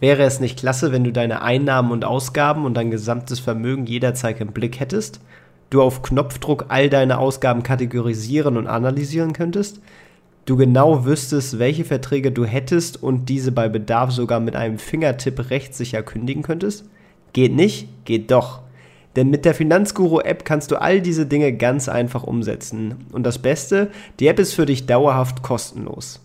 Wäre es nicht klasse, wenn du deine Einnahmen und Ausgaben und dein gesamtes Vermögen jederzeit im Blick hättest? Du auf Knopfdruck all deine Ausgaben kategorisieren und analysieren könntest? Du genau wüsstest, welche Verträge du hättest und diese bei Bedarf sogar mit einem Fingertipp rechtssicher kündigen könntest? Geht nicht? Geht doch. Denn mit der Finanzguru-App kannst du all diese Dinge ganz einfach umsetzen. Und das Beste, die App ist für dich dauerhaft kostenlos.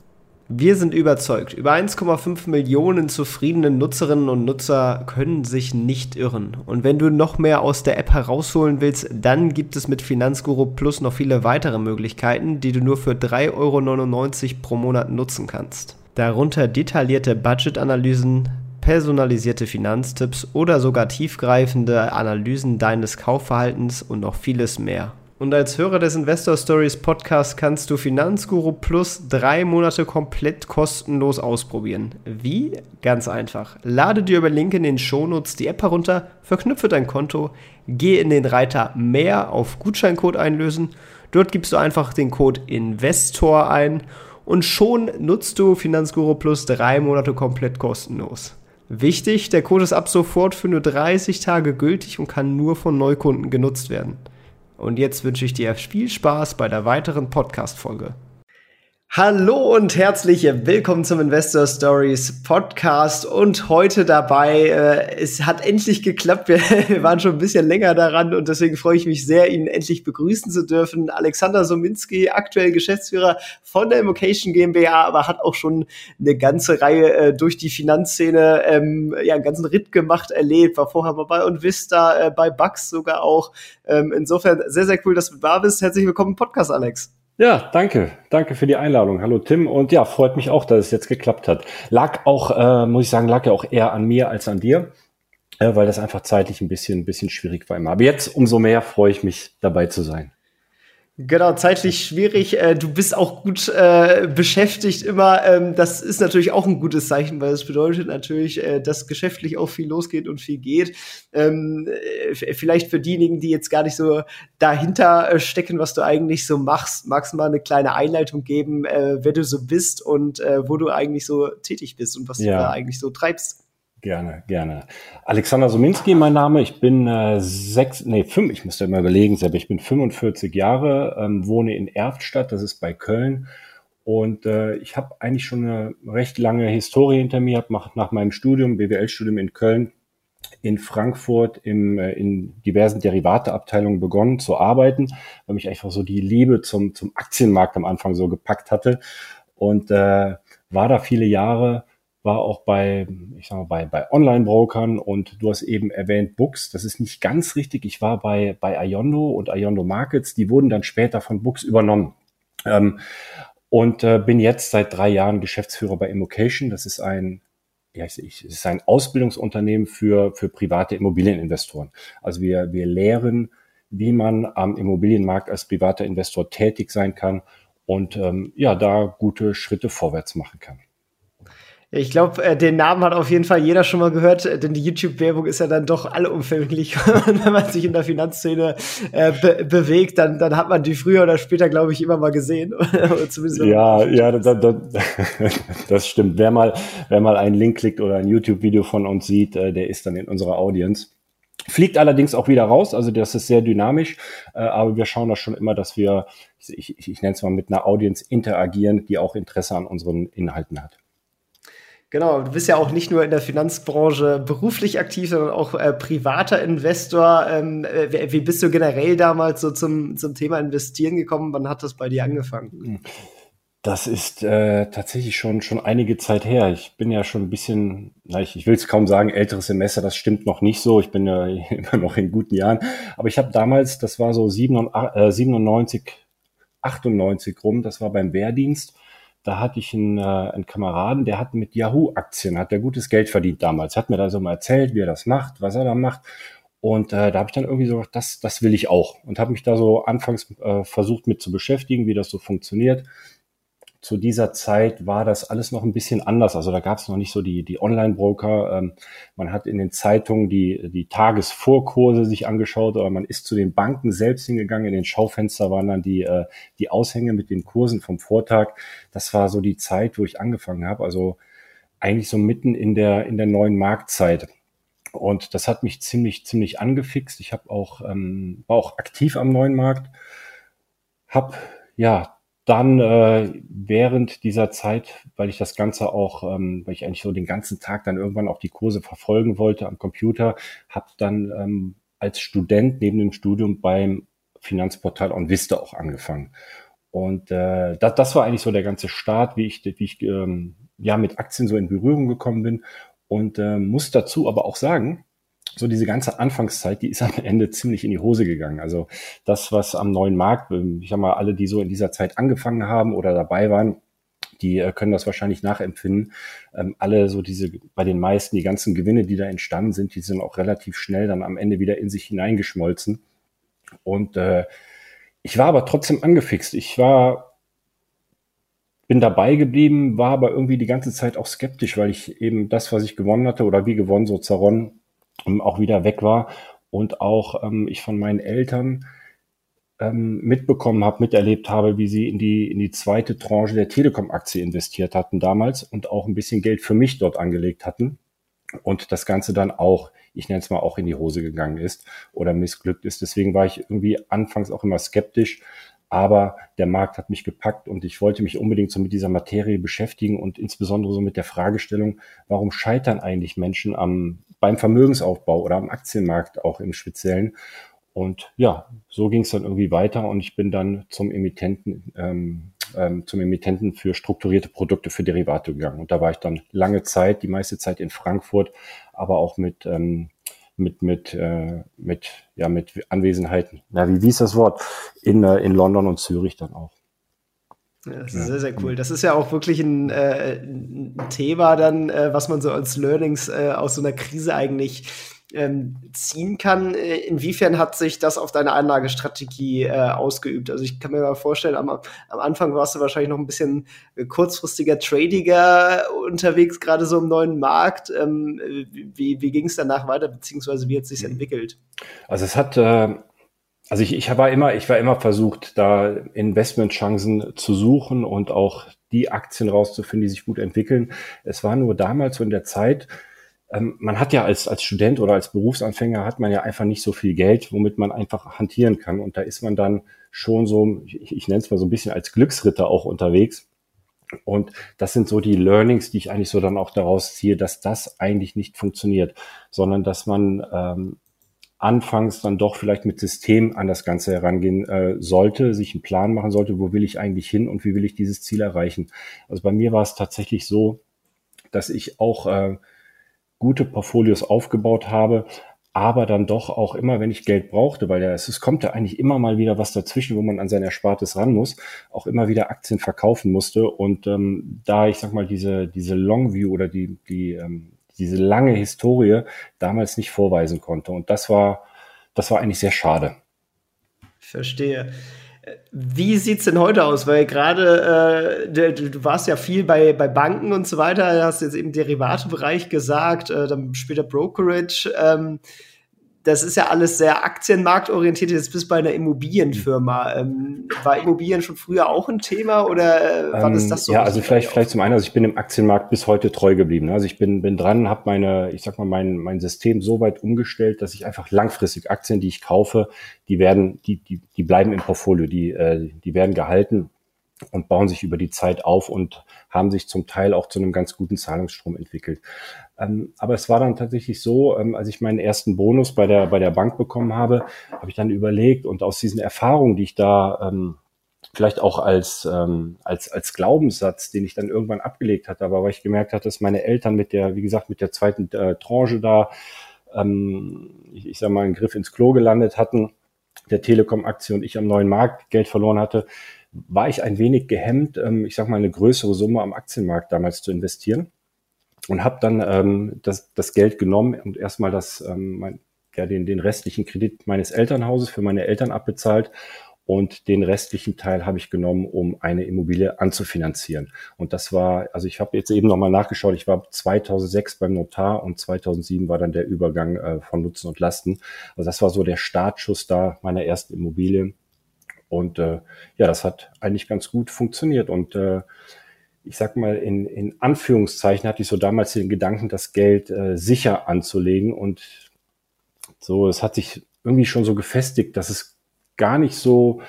Wir sind überzeugt, über 1,5 Millionen zufriedene Nutzerinnen und Nutzer können sich nicht irren. Und wenn du noch mehr aus der App herausholen willst, dann gibt es mit Finanzguru Plus noch viele weitere Möglichkeiten, die du nur für 3,99 Euro pro Monat nutzen kannst. Darunter detaillierte Budgetanalysen, personalisierte Finanztipps oder sogar tiefgreifende Analysen deines Kaufverhaltens und noch vieles mehr. Und als Hörer des Investor Stories Podcast kannst du Finanzguru Plus drei Monate komplett kostenlos ausprobieren. Wie? Ganz einfach. Lade dir über Link in den Shownotes die App herunter, verknüpfe dein Konto, geh in den Reiter Mehr auf Gutscheincode einlösen. Dort gibst du einfach den Code INVESTOR ein und schon nutzt du Finanzguru Plus drei Monate komplett kostenlos. Wichtig, der Code ist ab sofort für nur 30 Tage gültig und kann nur von Neukunden genutzt werden. Und jetzt wünsche ich dir viel Spaß bei der weiteren Podcast-Folge. Hallo und herzlich willkommen zum Investor Stories Podcast und heute dabei, äh, es hat endlich geklappt, wir, wir, waren schon ein bisschen länger daran und deswegen freue ich mich sehr, ihn endlich begrüßen zu dürfen. Alexander Sominski, aktuell Geschäftsführer von der Immocation GmbH, aber hat auch schon eine ganze Reihe äh, durch die Finanzszene, ähm, ja, einen ganzen Ritt gemacht, erlebt, war vorher mal bei Onvista, äh, bei Bugs sogar auch. Ähm, insofern sehr, sehr cool, dass du da bist. Herzlich willkommen im Podcast, Alex. Ja, danke. Danke für die Einladung. Hallo Tim. Und ja, freut mich auch, dass es jetzt geklappt hat. Lag auch, äh, muss ich sagen, lag ja auch eher an mir als an dir, äh, weil das einfach zeitlich ein bisschen, ein bisschen schwierig war immer. Aber jetzt umso mehr freue ich mich, dabei zu sein. Genau, zeitlich schwierig. Äh, du bist auch gut äh, beschäftigt immer. Ähm, das ist natürlich auch ein gutes Zeichen, weil es bedeutet natürlich, äh, dass geschäftlich auch viel losgeht und viel geht. Ähm, äh, vielleicht für diejenigen, die jetzt gar nicht so dahinter äh, stecken, was du eigentlich so machst, magst du mal eine kleine Einleitung geben, äh, wer du so bist und wo du eigentlich so tätig bist und was ja. du da eigentlich so treibst. Gerne, gerne. Alexander Sominski, mein Name. Ich bin äh, sechs, nee, fünf, ich müsste immer überlegen selber. Ich bin 45 Jahre, ähm, wohne in Erftstadt, das ist bei Köln. Und äh, ich habe eigentlich schon eine recht lange Historie hinter mir. Habe nach meinem Studium, BWL-Studium in Köln, in Frankfurt im, äh, in diversen Derivateabteilungen begonnen zu arbeiten, weil mich einfach so die Liebe zum, zum Aktienmarkt am Anfang so gepackt hatte. Und äh, war da viele Jahre war auch bei, ich sag mal, bei, bei Online-Brokern und du hast eben erwähnt Books. Das ist nicht ganz richtig. Ich war bei, bei Iondo und Iondo Markets. Die wurden dann später von Books übernommen. Ähm, und äh, bin jetzt seit drei Jahren Geschäftsführer bei Immocation. Das ist ein ja, ich, ich, es ist ein Ausbildungsunternehmen für, für private Immobilieninvestoren. Also wir, wir lehren, wie man am Immobilienmarkt als privater Investor tätig sein kann und ähm, ja, da gute Schritte vorwärts machen kann. Ich glaube, äh, den Namen hat auf jeden Fall jeder schon mal gehört, äh, denn die YouTube-Werbung ist ja dann doch allumfänglich. wenn man sich in der Finanzszene äh, be bewegt, dann, dann hat man die früher oder später, glaube ich, immer mal gesehen. ja, ja, das, das, das, stimmt. Wer mal, wer mal einen Link klickt oder ein YouTube-Video von uns sieht, äh, der ist dann in unserer Audience. Fliegt allerdings auch wieder raus, also das ist sehr dynamisch, äh, aber wir schauen da schon immer, dass wir, ich, ich, ich nenne es mal, mit einer Audience interagieren, die auch Interesse an unseren Inhalten hat. Genau, du bist ja auch nicht nur in der Finanzbranche beruflich aktiv, sondern auch äh, privater Investor. Ähm, äh, wie bist du generell damals so zum, zum Thema Investieren gekommen? Wann hat das bei dir angefangen? Das ist äh, tatsächlich schon schon einige Zeit her. Ich bin ja schon ein bisschen, na, ich, ich will es kaum sagen, älteres Semester, das stimmt noch nicht so. Ich bin ja immer noch in guten Jahren. Aber ich habe damals, das war so 97, äh, 97 98 rum, das war beim Wehrdienst da hatte ich einen, äh, einen Kameraden, der hat mit Yahoo-Aktien, hat der gutes Geld verdient damals, hat mir da so mal erzählt, wie er das macht, was er da macht. Und äh, da habe ich dann irgendwie so gedacht, das, das will ich auch. Und habe mich da so anfangs äh, versucht mit zu beschäftigen, wie das so funktioniert zu dieser Zeit war das alles noch ein bisschen anders. Also da gab es noch nicht so die, die Online-Broker. Ähm, man hat in den Zeitungen die, die Tagesvorkurse sich angeschaut oder man ist zu den Banken selbst hingegangen. In den Schaufenster waren dann die, äh, die Aushänge mit den Kursen vom Vortag. Das war so die Zeit, wo ich angefangen habe. Also eigentlich so mitten in der, in der neuen Marktzeit. Und das hat mich ziemlich, ziemlich angefixt. Ich habe auch, ähm, war auch aktiv am neuen Markt, habe ja dann äh, während dieser Zeit, weil ich das Ganze auch, ähm, weil ich eigentlich so den ganzen Tag dann irgendwann auch die Kurse verfolgen wollte am Computer, habe dann ähm, als Student neben dem Studium beim Finanzportal OnVista auch angefangen. Und äh, das, das war eigentlich so der ganze Start, wie ich, wie ich ähm, ja mit Aktien so in Berührung gekommen bin. Und äh, muss dazu aber auch sagen, so diese ganze Anfangszeit, die ist am Ende ziemlich in die Hose gegangen. Also das, was am neuen Markt, ähm, ich sag mal, alle, die so in dieser Zeit angefangen haben oder dabei waren, die äh, können das wahrscheinlich nachempfinden. Ähm, alle so diese, bei den meisten, die ganzen Gewinne, die da entstanden sind, die sind auch relativ schnell dann am Ende wieder in sich hineingeschmolzen. Und äh, ich war aber trotzdem angefixt. Ich war, bin dabei geblieben, war aber irgendwie die ganze Zeit auch skeptisch, weil ich eben das, was ich gewonnen hatte oder wie gewonnen, so ähm, auch wieder weg war und auch ähm, ich von meinen Eltern ähm, mitbekommen habe, miterlebt habe, wie sie in die, in die zweite Tranche der Telekom-Aktie investiert hatten damals und auch ein bisschen Geld für mich dort angelegt hatten und das Ganze dann auch, ich nenne es mal, auch in die Hose gegangen ist oder missglückt ist. Deswegen war ich irgendwie anfangs auch immer skeptisch, aber der Markt hat mich gepackt und ich wollte mich unbedingt so mit dieser Materie beschäftigen und insbesondere so mit der Fragestellung, warum scheitern eigentlich Menschen am, beim Vermögensaufbau oder am Aktienmarkt auch im Speziellen. Und ja, so ging es dann irgendwie weiter und ich bin dann zum Emittenten, ähm, ähm, zum Emittenten für strukturierte Produkte für Derivate gegangen. Und da war ich dann lange Zeit, die meiste Zeit in Frankfurt, aber auch mit ähm, mit, mit, äh, mit, ja, mit Anwesenheiten. Na, wie, wie ist das Wort? In, äh, in London und Zürich dann auch. Ja, das ist ja. sehr, sehr cool. Das ist ja auch wirklich ein, äh, ein Thema dann, äh, was man so als Learnings äh, aus so einer Krise eigentlich ähm, ziehen kann. Äh, inwiefern hat sich das auf deine Anlagestrategie äh, ausgeübt? Also ich kann mir mal vorstellen, am, am Anfang warst du wahrscheinlich noch ein bisschen äh, kurzfristiger Tradiger unterwegs, gerade so im neuen Markt. Ähm, wie wie ging es danach weiter, beziehungsweise wie hat es sich entwickelt? Also es hat also ich, ich war immer, ich war immer versucht, da Investmentchancen zu suchen und auch die Aktien rauszufinden, die sich gut entwickeln. Es war nur damals so in der Zeit, ähm, man hat ja als, als Student oder als Berufsanfänger hat man ja einfach nicht so viel Geld, womit man einfach hantieren kann. Und da ist man dann schon so, ich, ich nenne es mal so ein bisschen als Glücksritter auch unterwegs. Und das sind so die Learnings, die ich eigentlich so dann auch daraus ziehe, dass das eigentlich nicht funktioniert, sondern dass man ähm, anfangs dann doch vielleicht mit System an das Ganze herangehen äh, sollte, sich einen Plan machen sollte, wo will ich eigentlich hin und wie will ich dieses Ziel erreichen. Also bei mir war es tatsächlich so, dass ich auch äh, gute Portfolios aufgebaut habe, aber dann doch auch immer, wenn ich Geld brauchte, weil ja, es, es kommt ja eigentlich immer mal wieder was dazwischen, wo man an sein Erspartes ran muss, auch immer wieder Aktien verkaufen musste. Und ähm, da, ich sag mal, diese, diese Longview oder die, die, ähm, diese lange Historie damals nicht vorweisen konnte. Und das war, das war eigentlich sehr schade. Verstehe. Wie sieht's denn heute aus? Weil gerade äh, du, du, warst ja viel bei, bei Banken und so weiter, hast jetzt eben Derivatebereich gesagt, äh, dann später Brokerage. Ähm, das ist ja alles sehr aktienmarktorientiert. Jetzt bist du bei einer Immobilienfirma. Ähm, war Immobilien schon früher auch ein Thema oder äh, war das das so? Ja, also vielleicht, vielleicht zum einen, also ich bin im Aktienmarkt bis heute treu geblieben. Also ich bin, bin dran, habe meine, ich sag mal, mein, mein System so weit umgestellt, dass ich einfach langfristig Aktien, die ich kaufe, die werden, die, die, die bleiben im Portfolio, die, äh, die werden gehalten und bauen sich über die Zeit auf und haben sich zum Teil auch zu einem ganz guten Zahlungsstrom entwickelt. Ähm, aber es war dann tatsächlich so, ähm, als ich meinen ersten Bonus bei der, bei der Bank bekommen habe, habe ich dann überlegt und aus diesen Erfahrungen, die ich da ähm, vielleicht auch als, ähm, als, als Glaubenssatz, den ich dann irgendwann abgelegt hatte, aber weil ich gemerkt hatte, dass meine Eltern mit der, wie gesagt, mit der zweiten äh, Tranche da, ähm, ich, ich sag mal, einen Griff ins Klo gelandet hatten, der Telekom-Aktie und ich am neuen Markt Geld verloren hatte, war ich ein wenig gehemmt, ähm, ich sag mal, eine größere Summe am Aktienmarkt damals zu investieren und habe dann ähm, das, das Geld genommen und erstmal das, ähm, mein, ja, den, den restlichen Kredit meines Elternhauses für meine Eltern abbezahlt und den restlichen Teil habe ich genommen, um eine Immobilie anzufinanzieren. Und das war, also ich habe jetzt eben nochmal nachgeschaut, ich war 2006 beim Notar und 2007 war dann der Übergang äh, von Nutzen und Lasten. Also das war so der Startschuss da meiner ersten Immobilie. Und äh, ja, das hat eigentlich ganz gut funktioniert. Und äh, ich sag mal, in, in Anführungszeichen hatte ich so damals den Gedanken, das Geld äh, sicher anzulegen. Und so, es hat sich irgendwie schon so gefestigt, dass es gar nicht so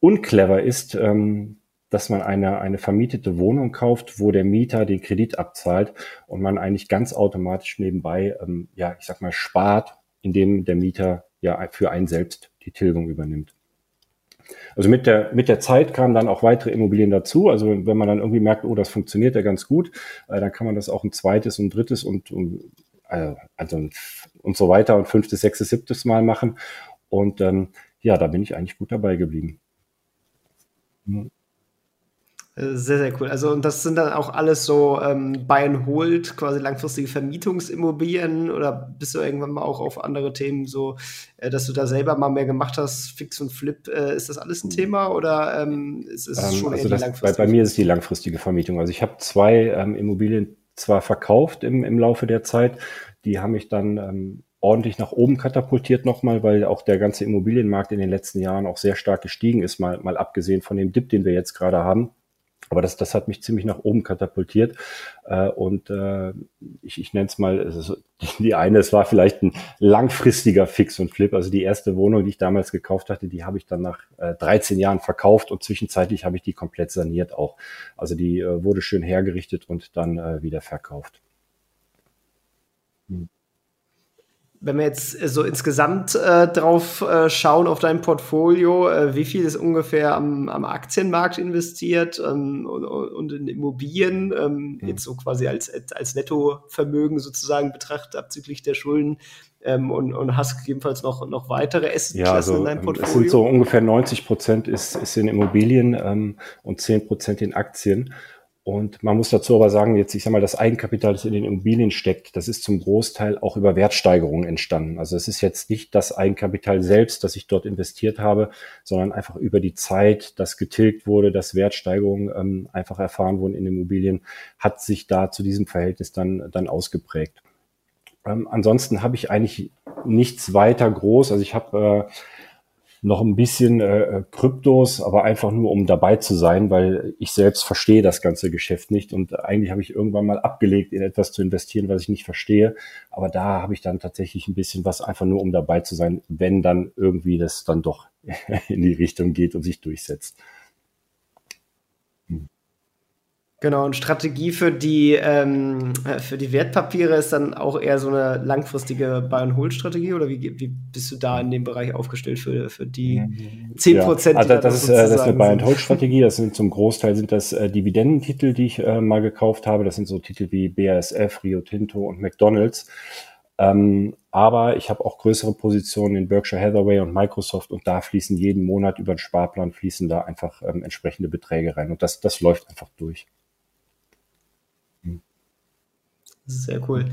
unclever ist, ähm, dass man eine, eine vermietete Wohnung kauft, wo der Mieter den Kredit abzahlt und man eigentlich ganz automatisch nebenbei, ähm, ja, ich sag mal, spart, indem der Mieter ja für einen selbst die Tilgung übernimmt. Also mit der, mit der Zeit kamen dann auch weitere Immobilien dazu. Also wenn man dann irgendwie merkt, oh, das funktioniert ja ganz gut, äh, dann kann man das auch ein zweites und drittes und, und äh, also und so weiter und fünftes, sechstes, siebtes Mal machen. Und ähm, ja, da bin ich eigentlich gut dabei geblieben. Mhm. Äh, sehr, sehr cool. Also, und das sind dann auch alles so ähm, Buy and Hold, quasi langfristige Vermietungsimmobilien oder bist du irgendwann mal auch auf andere Themen so, äh, dass du da selber mal mehr gemacht hast, Fix und Flip? Äh, ist das alles ein Thema oder ähm, ist es ähm, schon also das, die langfristige? Bei, bei, mir ist es die langfristige Vermietung. Also, ich habe zwei ähm, Immobilien zwar verkauft im, im Laufe der Zeit, die haben mich dann ähm, ordentlich nach oben katapultiert nochmal, weil auch der ganze Immobilienmarkt in den letzten Jahren auch sehr stark gestiegen ist, mal, mal abgesehen von dem Dip, den wir jetzt gerade haben. Aber das, das hat mich ziemlich nach oben katapultiert. Äh, und äh, ich, ich nenne es mal, also die eine, es war vielleicht ein langfristiger Fix und Flip. Also die erste Wohnung, die ich damals gekauft hatte, die habe ich dann nach äh, 13 Jahren verkauft und zwischenzeitlich habe ich die komplett saniert auch. Also die äh, wurde schön hergerichtet und dann äh, wieder verkauft. Hm wenn wir jetzt äh, so insgesamt äh, drauf äh, schauen auf dein Portfolio, äh, wie viel ist ungefähr am, am Aktienmarkt investiert ähm, und, und, in Immobilien, ähm, mhm. jetzt so quasi als, als Nettovermögen sozusagen betrachtet, abzüglich der Schulden, ähm, und, und hast gegebenenfalls noch, noch weitere Assetklassen ja, also, in deinem Portfolio? Es sind so ungefähr 90 Prozent ist, ist in Immobilien ähm, und 10 Prozent in Aktien. Und man muss dazu aber sagen, jetzt, ich sag mal, das Eigenkapital, das in den Immobilien steckt, das ist zum Großteil auch über Wertsteigerungen entstanden. Also es ist jetzt nicht das Eigenkapital selbst, das ich dort investiert habe, sondern einfach über die Zeit, das getilgt wurde, dass Wertsteigerungen ähm, einfach erfahren wurden in Immobilien, hat sich da zu diesem Verhältnis dann, dann ausgeprägt. Ähm, ansonsten habe ich eigentlich nichts weiter groß. Also ich habe äh, noch ein bisschen äh, Kryptos, aber einfach nur, um dabei zu sein, weil ich selbst verstehe das ganze Geschäft nicht und eigentlich habe ich irgendwann mal abgelegt, in etwas zu investieren, was ich nicht verstehe. Aber da habe ich dann tatsächlich ein bisschen was, einfach nur, um dabei zu sein, wenn dann irgendwie das dann doch in die Richtung geht und sich durchsetzt. Genau, und Strategie für die, ähm, äh, für die Wertpapiere ist dann auch eher so eine langfristige Buy-and-Hold-Strategie oder wie, wie bist du da in dem Bereich aufgestellt für, für die 10 Prozent? Ja, also das, ist, äh, das ist eine Buy-and-Hold-Strategie. Das sind zum Großteil sind das äh, Dividendentitel, die ich äh, mal gekauft habe. Das sind so Titel wie BASF, Rio Tinto und McDonalds. Ähm, aber ich habe auch größere Positionen in Berkshire Hathaway und Microsoft und da fließen jeden Monat über den Sparplan fließen da einfach ähm, entsprechende Beträge rein und das, das läuft einfach durch. Sehr cool.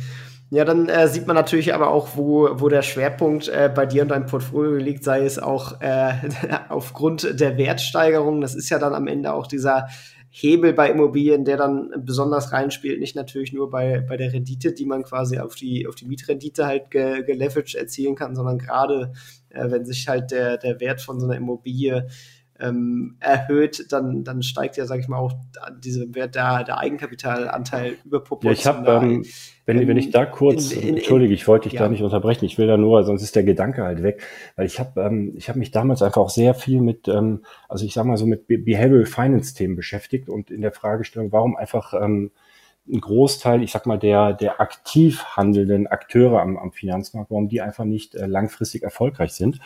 Ja, dann äh, sieht man natürlich aber auch, wo, wo der Schwerpunkt äh, bei dir und deinem Portfolio liegt, sei es auch äh, aufgrund der Wertsteigerung. Das ist ja dann am Ende auch dieser Hebel bei Immobilien, der dann besonders reinspielt, nicht natürlich nur bei, bei der Rendite, die man quasi auf die, auf die Mietrendite halt ge, geleveraged erzielen kann, sondern gerade, äh, wenn sich halt der, der Wert von so einer Immobilie ähm, erhöht, dann, dann steigt ja, sag ich mal, auch diese Wert der, der Eigenkapitalanteil überproportional. Ja, ich habe, ähm, wenn, wenn ich da kurz, in, in, entschuldige, ich wollte dich ja. da nicht unterbrechen, ich will da nur, sonst ist der Gedanke halt weg, weil ich habe ähm, ich habe mich damals einfach auch sehr viel mit, ähm, also ich sag mal so mit Behavioral Finance Themen beschäftigt und in der Fragestellung, warum einfach ähm, ein Großteil, ich sag mal, der, der aktiv handelnden Akteure am, am Finanzmarkt, warum die einfach nicht äh, langfristig erfolgreich sind.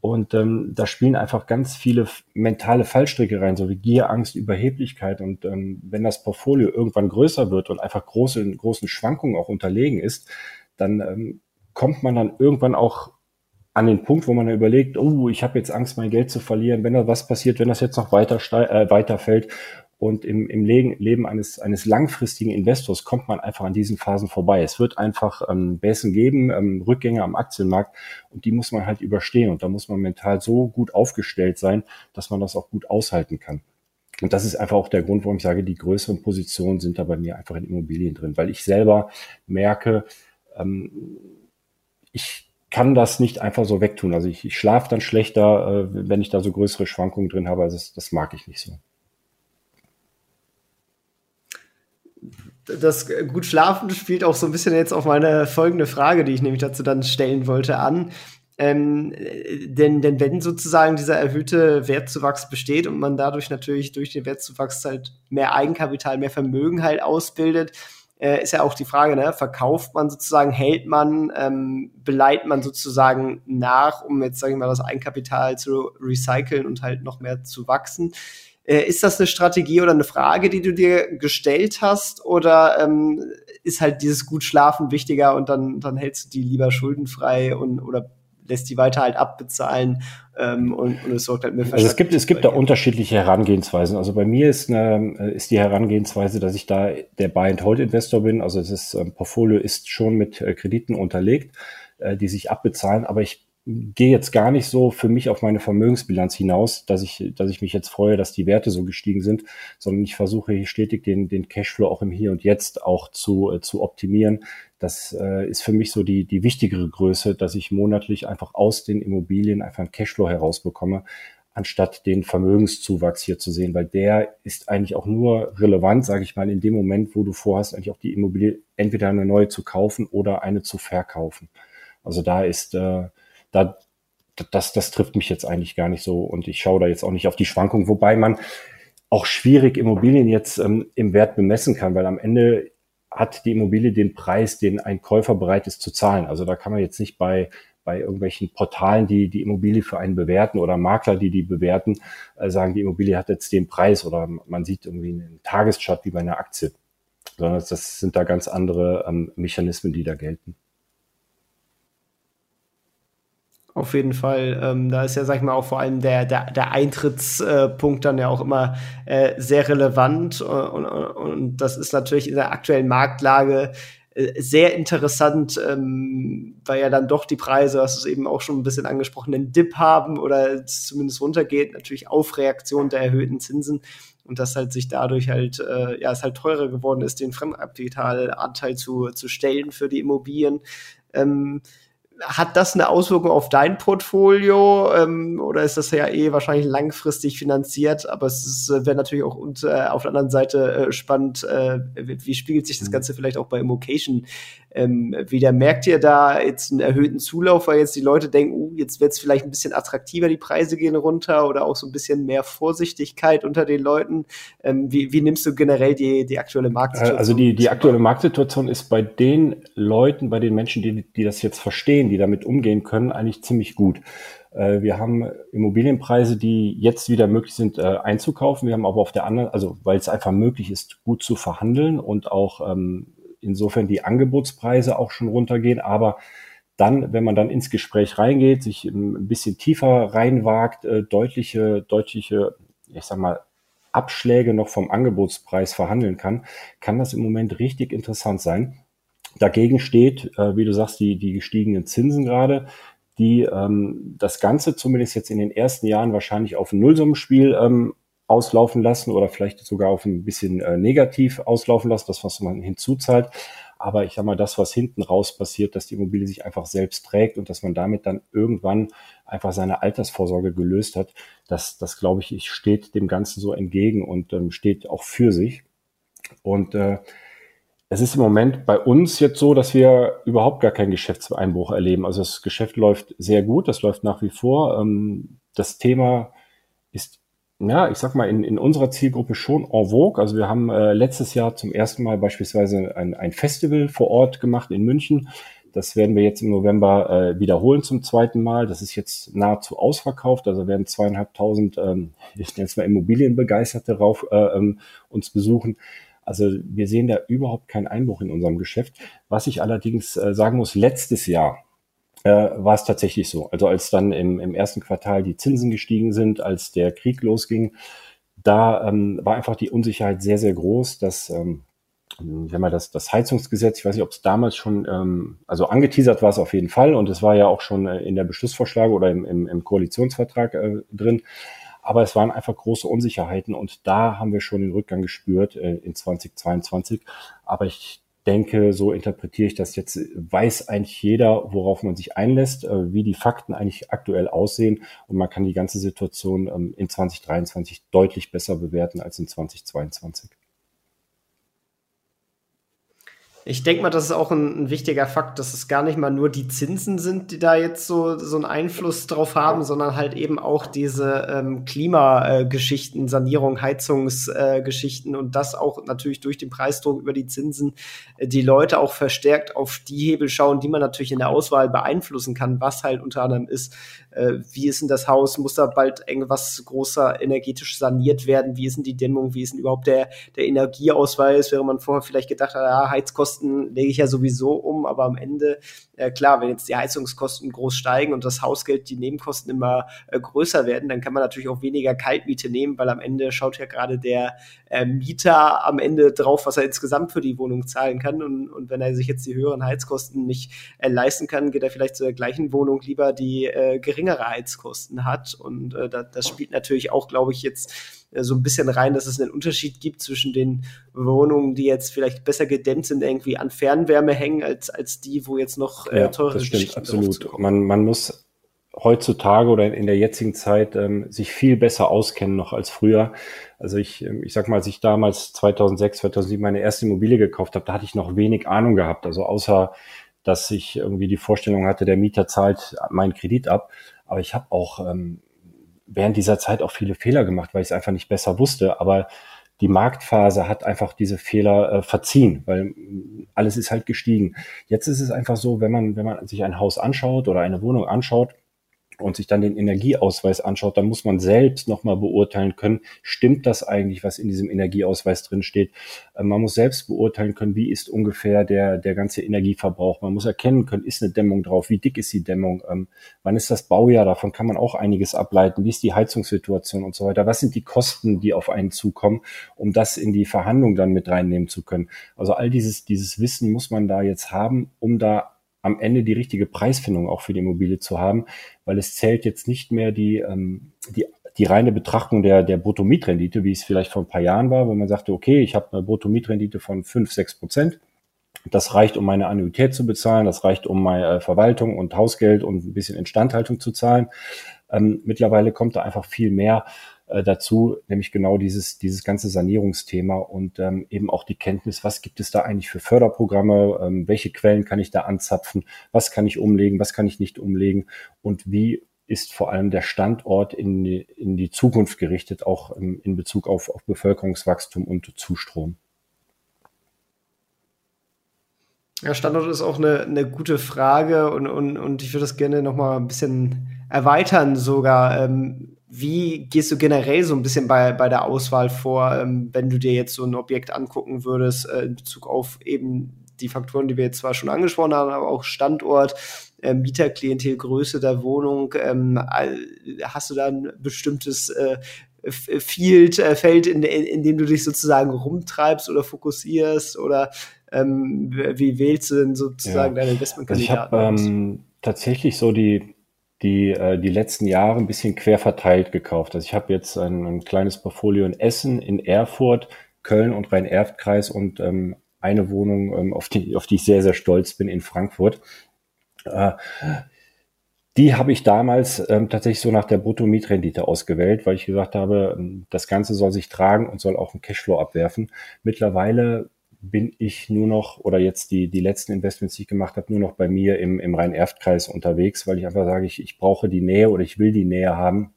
Und ähm, da spielen einfach ganz viele mentale Fallstricke rein, so wie Gier, Angst, Überheblichkeit. Und ähm, wenn das Portfolio irgendwann größer wird und einfach große, großen Schwankungen auch unterlegen ist, dann ähm, kommt man dann irgendwann auch an den Punkt, wo man überlegt, oh, ich habe jetzt Angst, mein Geld zu verlieren, wenn da was passiert, wenn das jetzt noch weiter, äh, weiter fällt. Und im, im Leben eines, eines langfristigen Investors kommt man einfach an diesen Phasen vorbei. Es wird einfach ähm, Bässen geben, ähm, Rückgänge am Aktienmarkt und die muss man halt überstehen. Und da muss man mental so gut aufgestellt sein, dass man das auch gut aushalten kann. Und das ist einfach auch der Grund, warum ich sage, die größeren Positionen sind da bei mir einfach in Immobilien drin, weil ich selber merke, ähm, ich kann das nicht einfach so wegtun. Also ich, ich schlafe dann schlechter, äh, wenn ich da so größere Schwankungen drin habe. Also das, das mag ich nicht so. Das gut schlafen spielt auch so ein bisschen jetzt auf meine folgende Frage, die ich nämlich dazu dann stellen wollte, an. Ähm, denn, denn wenn sozusagen dieser erhöhte Wertzuwachs besteht und man dadurch natürlich durch den Wertzuwachs halt mehr Eigenkapital, mehr Vermögen halt ausbildet, äh, ist ja auch die Frage, ne, verkauft man sozusagen, hält man, ähm, beleiht man sozusagen nach, um jetzt, sage ich mal, das Eigenkapital zu recyceln und halt noch mehr zu wachsen. Äh, ist das eine Strategie oder eine Frage, die du dir gestellt hast? Oder ähm, ist halt dieses gut schlafen wichtiger und dann, dann hältst du die lieber schuldenfrei und oder lässt die weiter halt abbezahlen ähm, und, und es sorgt halt mehr Also es gibt, es gibt da unterschiedliche Herangehensweisen. Also bei mir ist, eine, ist die Herangehensweise, dass ich da der Buy-and-Hold-Investor bin. Also das ähm, Portfolio ist schon mit äh, Krediten unterlegt, äh, die sich abbezahlen, aber ich gehe jetzt gar nicht so für mich auf meine Vermögensbilanz hinaus, dass ich, dass ich mich jetzt freue, dass die Werte so gestiegen sind, sondern ich versuche stetig den, den Cashflow auch im Hier und Jetzt auch zu, äh, zu optimieren. Das äh, ist für mich so die, die wichtigere Größe, dass ich monatlich einfach aus den Immobilien einfach einen Cashflow herausbekomme, anstatt den Vermögenszuwachs hier zu sehen, weil der ist eigentlich auch nur relevant, sage ich mal, in dem Moment, wo du vorhast, eigentlich auch die Immobilie entweder eine neue zu kaufen oder eine zu verkaufen. Also da ist äh, da, das, das trifft mich jetzt eigentlich gar nicht so und ich schaue da jetzt auch nicht auf die Schwankung, wobei man auch schwierig Immobilien jetzt ähm, im Wert bemessen kann, weil am Ende hat die Immobilie den Preis, den ein Käufer bereit ist zu zahlen. Also da kann man jetzt nicht bei bei irgendwelchen Portalen, die die Immobilie für einen bewerten oder Makler, die die bewerten, äh, sagen, die Immobilie hat jetzt den Preis oder man sieht irgendwie einen Tageschart wie bei einer Aktie. Sondern das sind da ganz andere ähm, Mechanismen, die da gelten. Auf jeden Fall. Ähm, da ist ja, sag ich mal, auch vor allem der, der, der Eintrittspunkt dann ja auch immer äh, sehr relevant. Und, und, und, das ist natürlich in der aktuellen Marktlage äh, sehr interessant, ähm, weil ja dann doch die Preise, hast du es eben auch schon ein bisschen angesprochen, einen Dip haben oder zumindest runtergeht, natürlich auf Reaktion der erhöhten Zinsen und dass halt sich dadurch halt, äh, ja, es halt teurer geworden ist, den Fremdkapitalanteil zu, zu stellen für die Immobilien. Ähm, hat das eine Auswirkung auf dein Portfolio ähm, oder ist das ja eh wahrscheinlich langfristig finanziert? Aber es äh, wäre natürlich auch und, äh, auf der anderen Seite äh, spannend, äh, wie spiegelt sich das mhm. Ganze vielleicht auch bei Immocation ähm, wieder? Merkt ihr da jetzt einen erhöhten Zulauf, weil jetzt die Leute denken, uh, jetzt wird es vielleicht ein bisschen attraktiver, die Preise gehen runter oder auch so ein bisschen mehr Vorsichtigkeit unter den Leuten? Ähm, wie, wie nimmst du generell die, die aktuelle Marktsituation? Also die, die aktuelle Marktsituation ist bei den Leuten, bei den Menschen, die, die das jetzt verstehen, die damit umgehen können, eigentlich ziemlich gut. Äh, wir haben Immobilienpreise, die jetzt wieder möglich sind äh, einzukaufen. Wir haben aber auf der anderen, also weil es einfach möglich ist, gut zu verhandeln und auch ähm, insofern die Angebotspreise auch schon runtergehen. Aber dann, wenn man dann ins Gespräch reingeht, sich ein bisschen tiefer reinwagt, äh, deutliche, deutliche, ich sag mal, Abschläge noch vom Angebotspreis verhandeln kann, kann das im Moment richtig interessant sein. Dagegen steht, äh, wie du sagst, die, die gestiegenen Zinsen gerade, die ähm, das Ganze zumindest jetzt in den ersten Jahren wahrscheinlich auf ein Nullsummenspiel ähm, auslaufen lassen oder vielleicht sogar auf ein bisschen äh, negativ auslaufen lassen, das, was man hinzuzahlt. Aber ich sag mal, das, was hinten raus passiert, dass die Immobilie sich einfach selbst trägt und dass man damit dann irgendwann einfach seine Altersvorsorge gelöst hat, das, das glaube ich, steht dem Ganzen so entgegen und ähm, steht auch für sich. Und äh, es ist im Moment bei uns jetzt so, dass wir überhaupt gar keinen Geschäftseinbruch erleben. Also das Geschäft läuft sehr gut, das läuft nach wie vor. Ähm, das Thema ja, ich sag mal, in, in unserer Zielgruppe schon en vogue. Also wir haben äh, letztes Jahr zum ersten Mal beispielsweise ein, ein Festival vor Ort gemacht in München. Das werden wir jetzt im November äh, wiederholen zum zweiten Mal. Das ist jetzt nahezu ausverkauft. Also werden zweieinhalbtausend, ähm, ich nenne es mal Immobilienbegeisterte rauf, äh, ähm, uns besuchen. Also wir sehen da überhaupt keinen Einbruch in unserem Geschäft. Was ich allerdings äh, sagen muss, letztes Jahr äh, war es tatsächlich so. Also als dann im, im ersten Quartal die Zinsen gestiegen sind, als der Krieg losging, da ähm, war einfach die Unsicherheit sehr, sehr groß, dass ähm, wenn man das, das Heizungsgesetz, ich weiß nicht, ob es damals schon, ähm, also angeteasert war es auf jeden Fall und es war ja auch schon äh, in der Beschlussvorschlage oder im, im, im Koalitionsvertrag äh, drin. Aber es waren einfach große Unsicherheiten und da haben wir schon den Rückgang gespürt äh, in 2022. Aber ich denke, so interpretiere ich das jetzt, weiß eigentlich jeder, worauf man sich einlässt, äh, wie die Fakten eigentlich aktuell aussehen und man kann die ganze Situation ähm, in 2023 deutlich besser bewerten als in 2022. Ich denke mal, das ist auch ein, ein, wichtiger Fakt, dass es gar nicht mal nur die Zinsen sind, die da jetzt so, so einen Einfluss drauf haben, sondern halt eben auch diese ähm, Klimageschichten, Sanierung, Heizungsgeschichten äh, und das auch natürlich durch den Preisdruck über die Zinsen äh, die Leute auch verstärkt auf die Hebel schauen, die man natürlich in der Auswahl beeinflussen kann, was halt unter anderem ist, äh, wie ist denn das Haus, muss da bald irgendwas großer energetisch saniert werden, wie ist denn die Dämmung, wie ist denn überhaupt der, der Energieausweis, während man vorher vielleicht gedacht ja, Heizkosten lege ich ja sowieso um, aber am Ende äh, klar, wenn jetzt die Heizungskosten groß steigen und das Hausgeld, die Nebenkosten immer äh, größer werden, dann kann man natürlich auch weniger Kaltmiete nehmen, weil am Ende schaut ja gerade der äh, Mieter am Ende drauf, was er insgesamt für die Wohnung zahlen kann. Und, und wenn er sich jetzt die höheren Heizkosten nicht äh, leisten kann, geht er vielleicht zu der gleichen Wohnung lieber, die äh, geringere Heizkosten hat. Und äh, das, das spielt natürlich auch, glaube ich, jetzt so ein bisschen rein, dass es einen Unterschied gibt zwischen den Wohnungen, die jetzt vielleicht besser gedämmt sind, irgendwie an Fernwärme hängen, als, als die, wo jetzt noch äh, teure das stimmt, absolut. Man, man muss heutzutage oder in der jetzigen Zeit ähm, sich viel besser auskennen noch als früher. Also ich, ähm, ich sag mal, als ich damals 2006, 2007 meine erste Immobilie gekauft habe, da hatte ich noch wenig Ahnung gehabt. Also außer, dass ich irgendwie die Vorstellung hatte, der Mieter zahlt meinen Kredit ab. Aber ich habe auch ähm, während dieser Zeit auch viele Fehler gemacht, weil ich es einfach nicht besser wusste. Aber die Marktphase hat einfach diese Fehler äh, verziehen, weil alles ist halt gestiegen. Jetzt ist es einfach so, wenn man, wenn man sich ein Haus anschaut oder eine Wohnung anschaut, und sich dann den Energieausweis anschaut, dann muss man selbst nochmal beurteilen können, stimmt das eigentlich, was in diesem Energieausweis drin steht. Äh, man muss selbst beurteilen können, wie ist ungefähr der, der ganze Energieverbrauch. Man muss erkennen können, ist eine Dämmung drauf, wie dick ist die Dämmung, ähm, wann ist das Baujahr, davon kann man auch einiges ableiten, wie ist die Heizungssituation und so weiter. Was sind die Kosten, die auf einen zukommen, um das in die Verhandlung dann mit reinnehmen zu können. Also all dieses, dieses Wissen muss man da jetzt haben, um da am Ende die richtige Preisfindung auch für die Immobilie zu haben, weil es zählt jetzt nicht mehr die, ähm, die, die reine Betrachtung der, der Bruttomietrendite, wie es vielleicht vor ein paar Jahren war, wo man sagte, okay, ich habe eine Bruttomietrendite von fünf sechs Prozent. Das reicht, um meine Annuität zu bezahlen, das reicht, um meine äh, Verwaltung und Hausgeld und ein bisschen Instandhaltung zu zahlen. Ähm, mittlerweile kommt da einfach viel mehr äh, dazu, nämlich genau dieses, dieses ganze Sanierungsthema und ähm, eben auch die Kenntnis, was gibt es da eigentlich für Förderprogramme, ähm, welche Quellen kann ich da anzapfen, was kann ich umlegen, was kann ich nicht umlegen und wie ist vor allem der Standort in die, in die Zukunft gerichtet, auch in, in Bezug auf, auf Bevölkerungswachstum und Zustrom. Ja, Standort ist auch eine, eine gute Frage und, und, und ich würde das gerne noch mal ein bisschen erweitern sogar. Ähm, wie gehst du generell so ein bisschen bei, bei der Auswahl vor, ähm, wenn du dir jetzt so ein Objekt angucken würdest, äh, in Bezug auf eben die Faktoren, die wir jetzt zwar schon angesprochen haben, aber auch Standort, äh, Mieterklientel, Größe der Wohnung. Ähm, hast du da ein bestimmtes äh, Field, äh, Feld, in, in, in, dem du dich sozusagen rumtreibst oder fokussierst oder ähm, wie wählst du denn sozusagen ja. deine Investmentkandidaten? Also ich habe ähm, tatsächlich so die die äh, die letzten Jahre ein bisschen quer verteilt gekauft. Also ich habe jetzt ein, ein kleines Portfolio in Essen, in Erfurt, Köln und Rhein-Erft-Kreis und ähm, eine Wohnung, ähm, auf, die, auf die ich sehr, sehr stolz bin, in Frankfurt. Äh, die habe ich damals ähm, tatsächlich so nach der Brutto-Mietrendite ausgewählt, weil ich gesagt habe, ähm, das Ganze soll sich tragen und soll auch einen Cashflow abwerfen. Mittlerweile bin ich nur noch, oder jetzt die, die letzten Investments, die ich gemacht habe, nur noch bei mir im, im Rhein-Erft-Kreis unterwegs, weil ich einfach sage, ich, ich brauche die Nähe oder ich will die Nähe haben.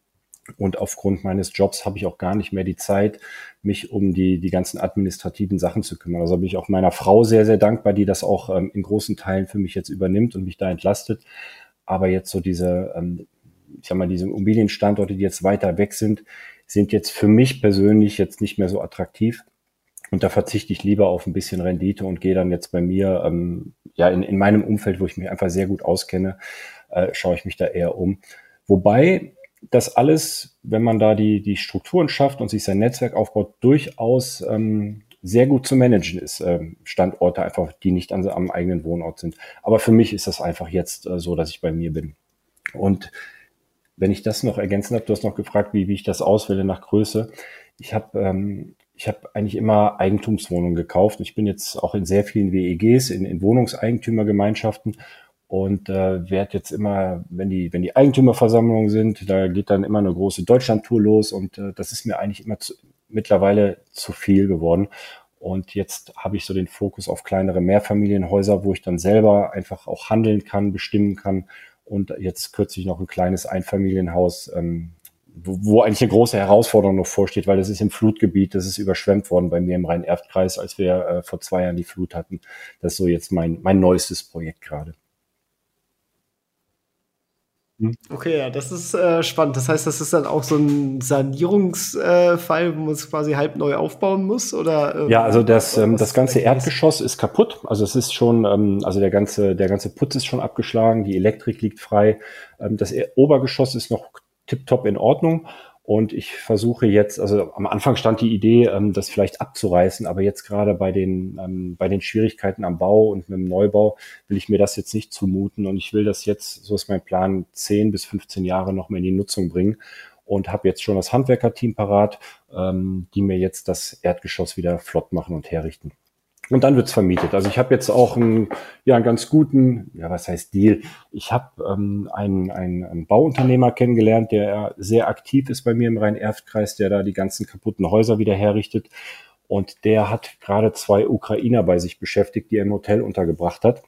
Und aufgrund meines Jobs habe ich auch gar nicht mehr die Zeit, mich um die, die ganzen administrativen Sachen zu kümmern. Also bin ich auch meiner Frau sehr, sehr dankbar, die das auch ähm, in großen Teilen für mich jetzt übernimmt und mich da entlastet. Aber jetzt so diese, ähm, ich sag mal, diese Immobilienstandorte, die jetzt weiter weg sind, sind jetzt für mich persönlich jetzt nicht mehr so attraktiv. Und da verzichte ich lieber auf ein bisschen Rendite und gehe dann jetzt bei mir, ähm, ja, in, in meinem Umfeld, wo ich mich einfach sehr gut auskenne, äh, schaue ich mich da eher um. Wobei das alles, wenn man da die, die Strukturen schafft und sich sein Netzwerk aufbaut, durchaus ähm, sehr gut zu managen ist. Ähm, Standorte einfach, die nicht an, am eigenen Wohnort sind. Aber für mich ist das einfach jetzt äh, so, dass ich bei mir bin. Und wenn ich das noch ergänzen habe, du hast noch gefragt, wie, wie ich das auswähle nach Größe. Ich habe ähm, ich habe eigentlich immer Eigentumswohnungen gekauft. Ich bin jetzt auch in sehr vielen WEGs, in, in Wohnungseigentümergemeinschaften und äh, werde jetzt immer, wenn die, wenn die Eigentümerversammlungen sind, da geht dann immer eine große Deutschlandtour los und äh, das ist mir eigentlich immer zu, mittlerweile zu viel geworden. Und jetzt habe ich so den Fokus auf kleinere Mehrfamilienhäuser, wo ich dann selber einfach auch handeln kann, bestimmen kann. Und jetzt kürzlich noch ein kleines Einfamilienhaus ähm, wo, wo eigentlich eine große Herausforderung noch vorsteht, weil das ist im Flutgebiet, das ist überschwemmt worden bei mir im Rhein-Erft-Kreis, als wir äh, vor zwei Jahren die Flut hatten. Das ist so jetzt mein, mein neuestes Projekt gerade. Hm? Okay, ja, das ist äh, spannend. Das heißt, das ist dann auch so ein Sanierungsfall, äh, wo man es quasi halb neu aufbauen muss, oder? Ähm, ja, also das, ähm, das ganze Erdgeschoss ist kaputt. Also es ist schon, ähm, also der ganze, der ganze Putz ist schon abgeschlagen, die Elektrik liegt frei. Ähm, das Obergeschoss ist noch tiptop in Ordnung. Und ich versuche jetzt, also am Anfang stand die Idee, ähm, das vielleicht abzureißen, aber jetzt gerade bei den, ähm, bei den Schwierigkeiten am Bau und mit dem Neubau will ich mir das jetzt nicht zumuten und ich will das jetzt, so ist mein Plan, 10 bis 15 Jahre noch mal in die Nutzung bringen und habe jetzt schon das Handwerkerteam parat, ähm, die mir jetzt das Erdgeschoss wieder flott machen und herrichten. Und dann wird's vermietet. Also ich habe jetzt auch einen, ja, einen ganz guten, ja, was heißt Deal? Ich habe ähm, einen, einen, einen Bauunternehmer kennengelernt, der sehr aktiv ist bei mir im Rhein-Erft-Kreis, der da die ganzen kaputten Häuser wieder herrichtet. Und der hat gerade zwei Ukrainer bei sich beschäftigt, die er im Hotel untergebracht hat.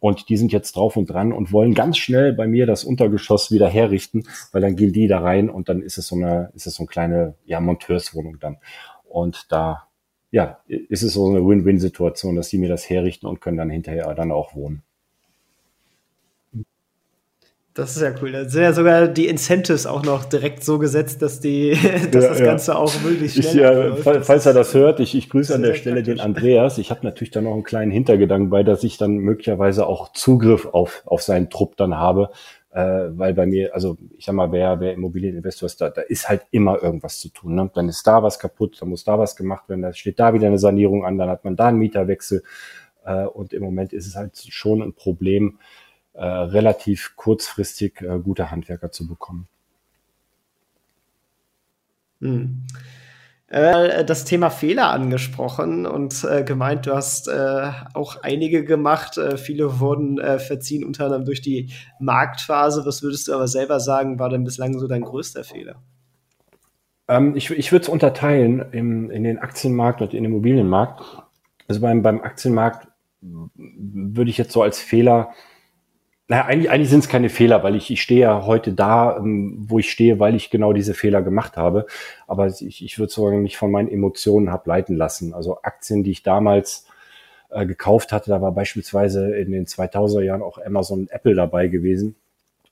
Und die sind jetzt drauf und dran und wollen ganz schnell bei mir das Untergeschoss wieder herrichten, weil dann gehen die da rein und dann ist es so eine, ist es so eine kleine, ja, Monteurswohnung dann. Und da ja, ist es so eine Win-Win-Situation, dass die mir das herrichten und können dann hinterher dann auch wohnen. Das ist ja cool. Da sind ja sogar die Incentives auch noch direkt so gesetzt, dass die, dass ja, das Ganze auch möglichst schnell ich, ja, Falls er das hört, ich, ich grüße an der Stelle praktisch. den Andreas. Ich habe natürlich dann noch einen kleinen Hintergedanken bei, dass ich dann möglicherweise auch Zugriff auf, auf seinen Trupp dann habe, äh, weil bei mir, also ich sag mal, wer, wer Immobilieninvestor ist, da, da ist halt immer irgendwas zu tun. Ne? Dann ist da was kaputt, dann muss da was gemacht werden, da steht da wieder eine Sanierung an, dann hat man da einen Mieterwechsel. Äh, und im Moment ist es halt schon ein Problem, äh, relativ kurzfristig äh, gute Handwerker zu bekommen. Hm. Äh, das Thema Fehler angesprochen und äh, gemeint, du hast äh, auch einige gemacht. Äh, viele wurden äh, verziehen, unter anderem durch die Marktphase. Was würdest du aber selber sagen, war denn bislang so dein größter Fehler? Ähm, ich ich würde es unterteilen im, in den Aktienmarkt und in den Immobilienmarkt. Also beim, beim Aktienmarkt würde ich jetzt so als Fehler naja, eigentlich, eigentlich sind es keine Fehler, weil ich, ich stehe ja heute da, ähm, wo ich stehe, weil ich genau diese Fehler gemacht habe. Aber ich, ich würde sagen, mich von meinen Emotionen habe leiten lassen. Also Aktien, die ich damals äh, gekauft hatte, da war beispielsweise in den 2000er Jahren auch Amazon und Apple dabei gewesen,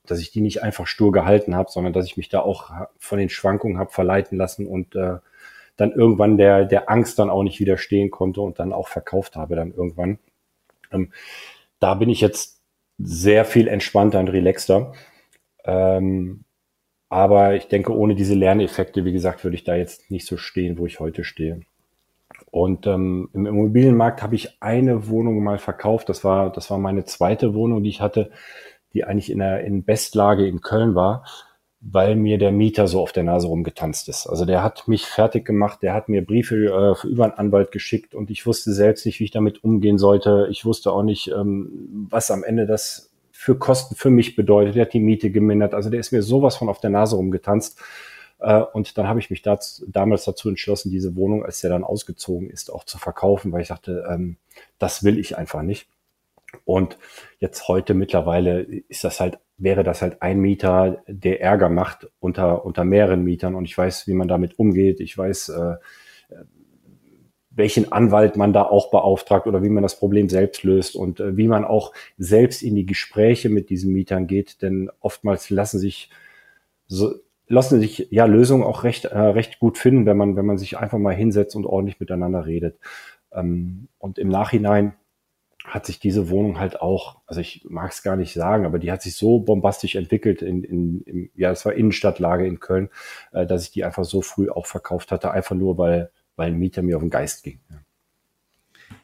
dass ich die nicht einfach stur gehalten habe, sondern dass ich mich da auch von den Schwankungen habe verleiten lassen und äh, dann irgendwann der, der Angst dann auch nicht widerstehen konnte und dann auch verkauft habe dann irgendwann. Ähm, da bin ich jetzt sehr viel entspannter und relaxter. Ähm, aber ich denke, ohne diese Lerneffekte, wie gesagt, würde ich da jetzt nicht so stehen, wo ich heute stehe. Und ähm, im Immobilienmarkt habe ich eine Wohnung mal verkauft. Das war, das war meine zweite Wohnung, die ich hatte, die eigentlich in der in Bestlage in Köln war weil mir der Mieter so auf der Nase rumgetanzt ist. Also der hat mich fertig gemacht, der hat mir Briefe äh, über einen Anwalt geschickt und ich wusste selbst nicht, wie ich damit umgehen sollte. Ich wusste auch nicht, ähm, was am Ende das für Kosten für mich bedeutet. Der hat die Miete gemindert. Also der ist mir sowas von auf der Nase rumgetanzt. Äh, und dann habe ich mich dazu, damals dazu entschlossen, diese Wohnung, als der dann ausgezogen ist, auch zu verkaufen, weil ich dachte, ähm, das will ich einfach nicht. Und jetzt heute mittlerweile ist das halt, wäre das halt ein Mieter, der Ärger macht unter, unter mehreren Mietern und ich weiß, wie man damit umgeht. Ich weiß, äh, welchen Anwalt man da auch beauftragt oder wie man das Problem selbst löst und äh, wie man auch selbst in die Gespräche mit diesen Mietern geht, denn oftmals lassen sich so, lassen sich ja Lösungen auch recht, äh, recht gut finden, wenn man, wenn man sich einfach mal hinsetzt und ordentlich miteinander redet. Ähm, und im Nachhinein hat sich diese Wohnung halt auch, also ich mag es gar nicht sagen, aber die hat sich so bombastisch entwickelt in, in, in ja, es war Innenstadtlage in Köln, äh, dass ich die einfach so früh auch verkauft hatte, einfach nur weil, weil ein Mieter mir auf den Geist ging. Ja.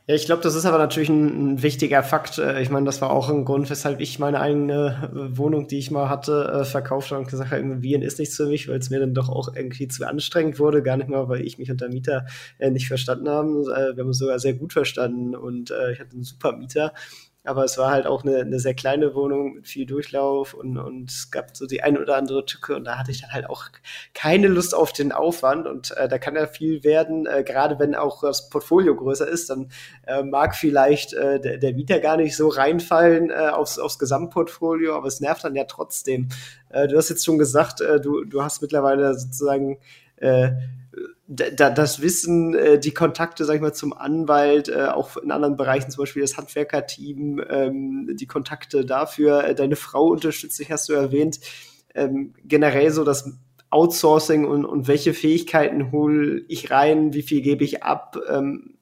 Ja, ich glaube, das ist aber natürlich ein, ein, wichtiger Fakt. Äh, ich meine, das war auch ein Grund, weshalb ich meine eigene äh, Wohnung, die ich mal hatte, äh, verkauft habe und gesagt habe, Immobilien ist nichts für mich, weil es mir dann doch auch irgendwie zu anstrengend wurde. Gar nicht mal, weil ich mich und der Mieter nicht verstanden haben. Wir haben uns sogar sehr gut verstanden und ich hatte einen super Mieter aber es war halt auch eine, eine sehr kleine Wohnung mit viel Durchlauf und, und es gab so die ein oder andere Tücke und da hatte ich dann halt auch keine Lust auf den Aufwand und äh, da kann ja viel werden, äh, gerade wenn auch das Portfolio größer ist, dann äh, mag vielleicht äh, der, der Mieter gar nicht so reinfallen äh, aufs, aufs Gesamtportfolio, aber es nervt dann ja trotzdem. Äh, du hast jetzt schon gesagt, äh, du, du hast mittlerweile sozusagen äh, da, das Wissen, äh, die Kontakte, sag ich mal, zum Anwalt, äh, auch in anderen Bereichen, zum Beispiel das Handwerkerteam, ähm, die Kontakte dafür, äh, deine Frau unterstützt dich, hast du erwähnt, ähm, generell so das Outsourcing und, und welche Fähigkeiten hole ich rein, wie viel gebe ich ab, ähm,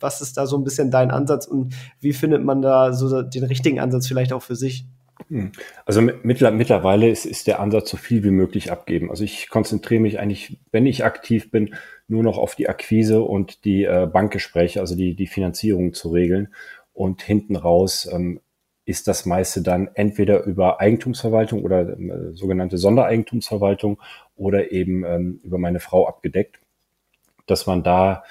was ist da so ein bisschen dein Ansatz und wie findet man da so den richtigen Ansatz vielleicht auch für sich? Hm. Also mittlerweile ist, ist der Ansatz so viel wie möglich abgeben. Also ich konzentriere mich eigentlich, wenn ich aktiv bin, nur noch auf die Akquise und die äh, Bankgespräche, also die, die Finanzierung zu regeln. Und hinten raus ähm, ist das meiste dann entweder über Eigentumsverwaltung oder äh, sogenannte Sondereigentumsverwaltung oder eben ähm, über meine Frau abgedeckt, dass man da